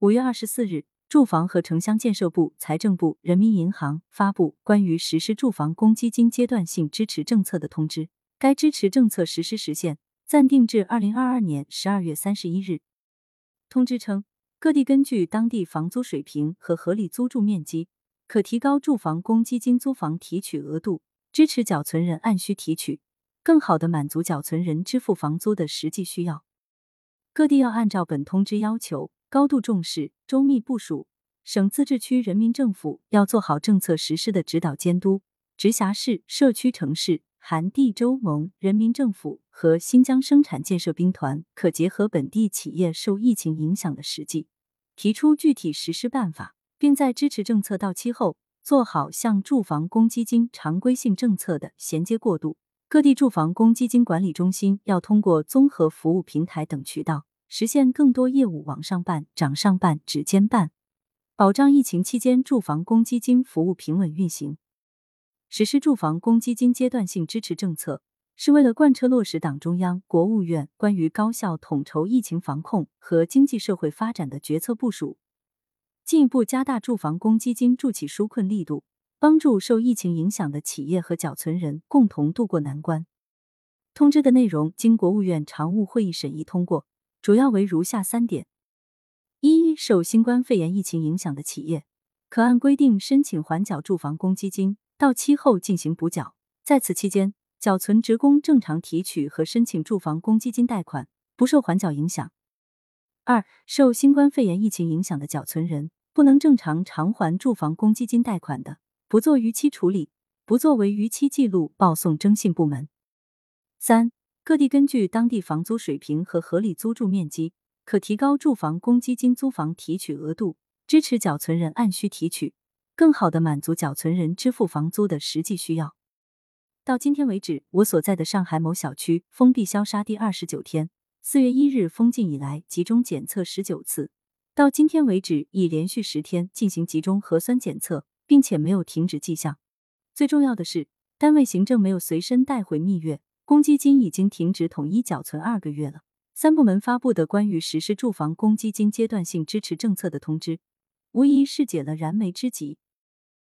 五月二十四日，住房和城乡建设部、财政部、人民银行发布关于实施住房公积金阶段性支持政策的通知。该支持政策实施时限暂定至二零二二年十二月三十一日。通知称，各地根据当地房租水平和合理租住面积，可提高住房公积金租房提取额度，支持缴存人按需提取，更好的满足缴存人支付房租的实际需要。各地要按照本通知要求，高度重视、周密部署。省、自治区人民政府要做好政策实施的指导监督，直辖市、社区、城市含地州盟人民政府和新疆生产建设兵团可结合本地企业受疫情影响的实际，提出具体实施办法，并在支持政策到期后做好向住房公积金常规性政策的衔接过渡。各地住房公积金管理中心要通过综合服务平台等渠道，实现更多业务网上办、掌上办、指尖办，保障疫情期间住房公积金服务平稳运行。实施住房公积金阶段性支持政策，是为了贯彻落实党中央、国务院关于高效统筹疫情防控和经济社会发展的决策部署，进一步加大住房公积金助企纾困力度。帮助受疫情影响的企业和缴存人共同渡过难关。通知的内容经国务院常务会议审议通过，主要为如下三点：一、受新冠肺炎疫情影响的企业，可按规定申请缓缴住房公积金，到期后进行补缴，在此期间，缴存职工正常提取和申请住房公积金贷款，不受缓缴影响；二、受新冠肺炎疫情影响的缴存人，不能正常偿还住房公积金贷款的。不做逾期处理，不作为逾期记录报送征信部门。三、各地根据当地房租水平和合理租住面积，可提高住房公积金租房提取额度，支持缴存人按需提取，更好的满足缴存人支付房租的实际需要。到今天为止，我所在的上海某小区封闭消杀第二十九天，四月一日封禁以来，集中检测十九次，到今天为止已连续十天进行集中核酸检测。并且没有停止迹象。最重要的是，单位行政没有随身带回蜜月，公积金已经停止统一缴存二个月了。三部门发布的关于实施住房公积金阶段性支持政策的通知，无疑是解了燃眉之急，